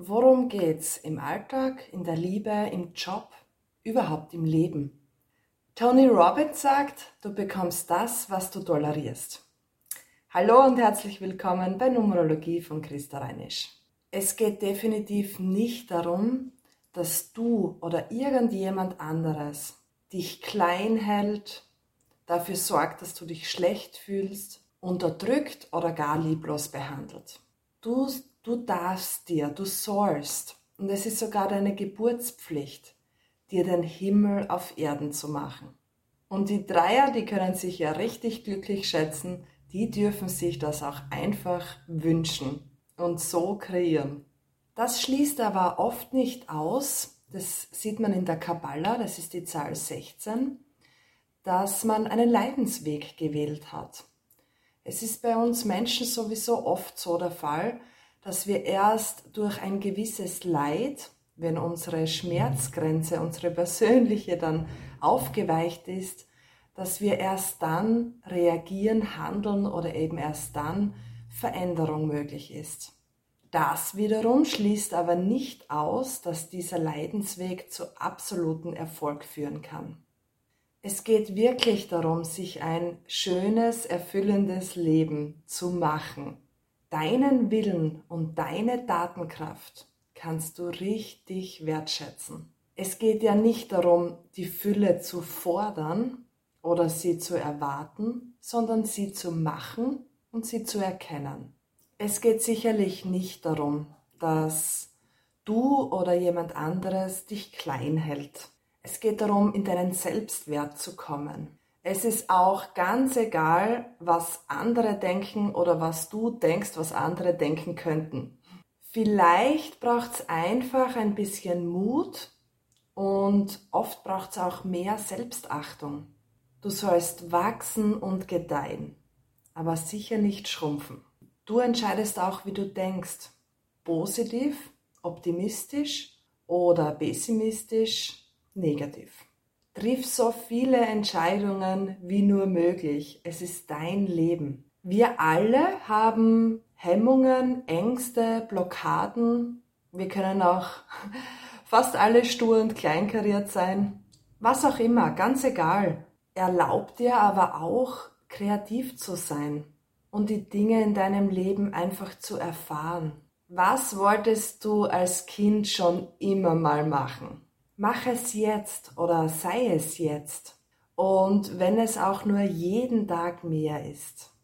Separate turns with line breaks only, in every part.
Worum geht's im Alltag, in der Liebe, im Job, überhaupt im Leben? Tony Robbins sagt, du bekommst das, was du tolerierst. Hallo und herzlich willkommen bei Numerologie von Christa Reinisch. Es geht definitiv nicht darum, dass du oder irgendjemand anderes dich klein hält, dafür sorgt, dass du dich schlecht fühlst, unterdrückt oder gar lieblos behandelt. Du Du darfst dir, du sollst, und es ist sogar deine Geburtspflicht, dir den Himmel auf Erden zu machen. Und die Dreier, die können sich ja richtig glücklich schätzen, die dürfen sich das auch einfach wünschen und so kreieren. Das schließt aber oft nicht aus, das sieht man in der Kabbala, das ist die Zahl 16, dass man einen Leidensweg gewählt hat. Es ist bei uns Menschen sowieso oft so der Fall, dass wir erst durch ein gewisses Leid, wenn unsere Schmerzgrenze, unsere persönliche dann aufgeweicht ist, dass wir erst dann reagieren, handeln oder eben erst dann Veränderung möglich ist. Das wiederum schließt aber nicht aus, dass dieser Leidensweg zu absoluten Erfolg führen kann. Es geht wirklich darum, sich ein schönes, erfüllendes Leben zu machen, Deinen Willen und deine Datenkraft kannst du richtig wertschätzen. Es geht ja nicht darum, die Fülle zu fordern oder sie zu erwarten, sondern sie zu machen und sie zu erkennen. Es geht sicherlich nicht darum, dass du oder jemand anderes dich klein hält. Es geht darum, in deinen Selbstwert zu kommen. Es ist auch ganz egal, was andere denken oder was du denkst, was andere denken könnten. Vielleicht braucht es einfach ein bisschen Mut und oft braucht es auch mehr Selbstachtung. Du sollst wachsen und gedeihen, aber sicher nicht schrumpfen. Du entscheidest auch, wie du denkst. Positiv, optimistisch oder pessimistisch, negativ. Triff so viele Entscheidungen wie nur möglich. Es ist dein Leben. Wir alle haben Hemmungen, Ängste, Blockaden. Wir können auch fast alle stur und kleinkariert sein. Was auch immer, ganz egal. Erlaub dir aber auch, kreativ zu sein und die Dinge in deinem Leben einfach zu erfahren. Was wolltest du als Kind schon immer mal machen? Mach es jetzt oder sei es jetzt. Und wenn es auch nur jeden Tag mehr ist.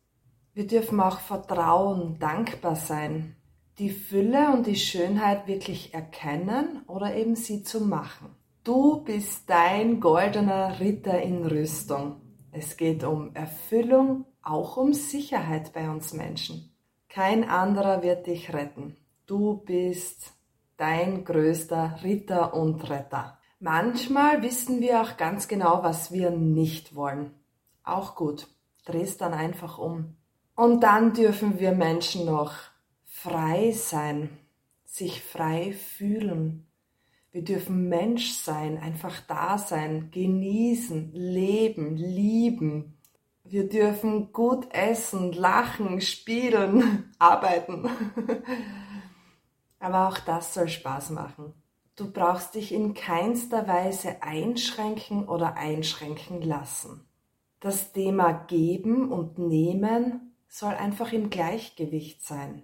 Wir dürfen auch vertrauen, dankbar sein, die Fülle und die Schönheit wirklich erkennen oder eben sie zu machen. Du bist dein goldener Ritter in Rüstung. Es geht um Erfüllung, auch um Sicherheit bei uns Menschen. Kein anderer wird dich retten. Du bist dein größter Ritter und Retter. Manchmal wissen wir auch ganz genau, was wir nicht wollen. Auch gut. Dreh's dann einfach um. Und dann dürfen wir Menschen noch frei sein, sich frei fühlen. Wir dürfen Mensch sein, einfach da sein, genießen, leben, lieben. Wir dürfen gut essen, lachen, spielen, arbeiten. Aber auch das soll Spaß machen. Du brauchst dich in keinster Weise einschränken oder einschränken lassen. Das Thema Geben und Nehmen soll einfach im Gleichgewicht sein.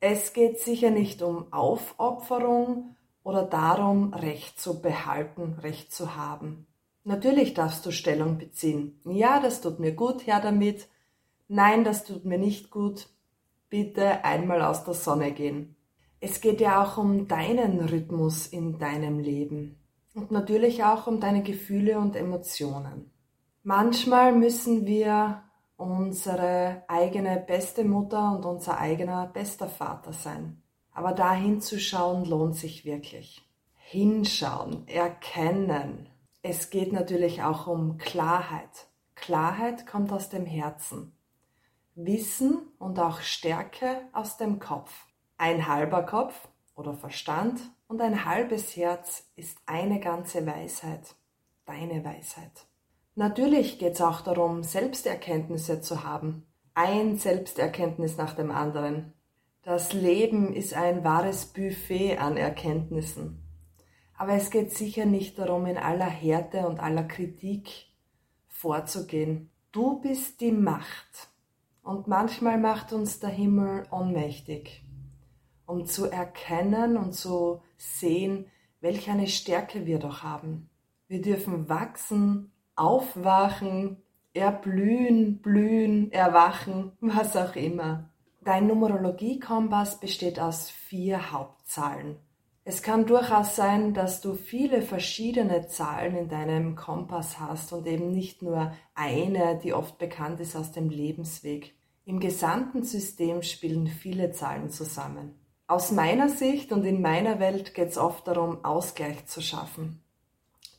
Es geht sicher nicht um Aufopferung oder darum, Recht zu behalten, Recht zu haben. Natürlich darfst du Stellung beziehen. Ja, das tut mir gut, her damit. Nein, das tut mir nicht gut. Bitte einmal aus der Sonne gehen. Es geht ja auch um deinen Rhythmus in deinem Leben und natürlich auch um deine Gefühle und Emotionen. Manchmal müssen wir unsere eigene beste Mutter und unser eigener bester Vater sein. Aber da hinzuschauen lohnt sich wirklich. Hinschauen, erkennen. Es geht natürlich auch um Klarheit. Klarheit kommt aus dem Herzen. Wissen und auch Stärke aus dem Kopf. Ein halber Kopf oder Verstand und ein halbes Herz ist eine ganze Weisheit, deine Weisheit. Natürlich geht es auch darum, Selbsterkenntnisse zu haben. Ein Selbsterkenntnis nach dem anderen. Das Leben ist ein wahres Buffet an Erkenntnissen. Aber es geht sicher nicht darum, in aller Härte und aller Kritik vorzugehen. Du bist die Macht. Und manchmal macht uns der Himmel ohnmächtig, um zu erkennen und zu sehen, welch eine Stärke wir doch haben. Wir dürfen wachsen, aufwachen, erblühen, blühen, erwachen, was auch immer. Dein Numerologie-Kompass besteht aus vier Hauptzahlen. Es kann durchaus sein, dass du viele verschiedene Zahlen in deinem Kompass hast und eben nicht nur eine, die oft bekannt ist aus dem Lebensweg. Im gesamten System spielen viele Zahlen zusammen. Aus meiner Sicht und in meiner Welt geht es oft darum, Ausgleich zu schaffen,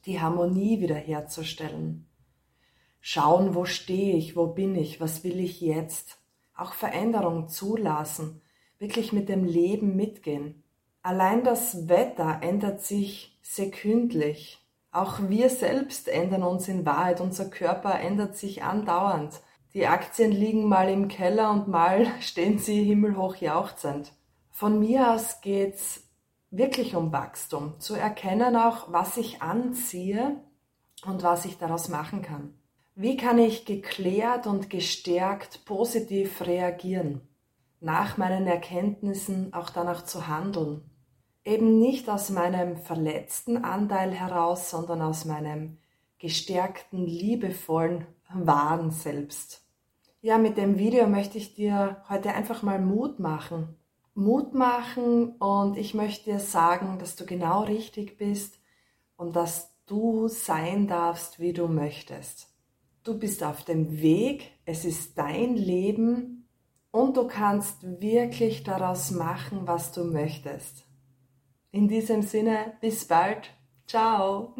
die Harmonie wiederherzustellen. Schauen, wo stehe ich, wo bin ich, was will ich jetzt auch Veränderung zulassen, wirklich mit dem Leben mitgehen. Allein das Wetter ändert sich sekündlich. Auch wir selbst ändern uns in Wahrheit. Unser Körper ändert sich andauernd. Die Aktien liegen mal im Keller und mal stehen sie himmelhoch jauchzend. Von mir aus geht's wirklich um Wachstum, zu erkennen auch, was ich anziehe und was ich daraus machen kann. Wie kann ich geklärt und gestärkt positiv reagieren? Nach meinen Erkenntnissen auch danach zu handeln. Eben nicht aus meinem verletzten Anteil heraus, sondern aus meinem gestärkten, liebevollen, wahren Selbst. Ja, mit dem Video möchte ich dir heute einfach mal Mut machen. Mut machen und ich möchte dir sagen, dass du genau richtig bist und dass du sein darfst, wie du möchtest. Du bist auf dem Weg, es ist dein Leben und du kannst wirklich daraus machen, was du möchtest. In diesem Sinne, bis bald. Ciao.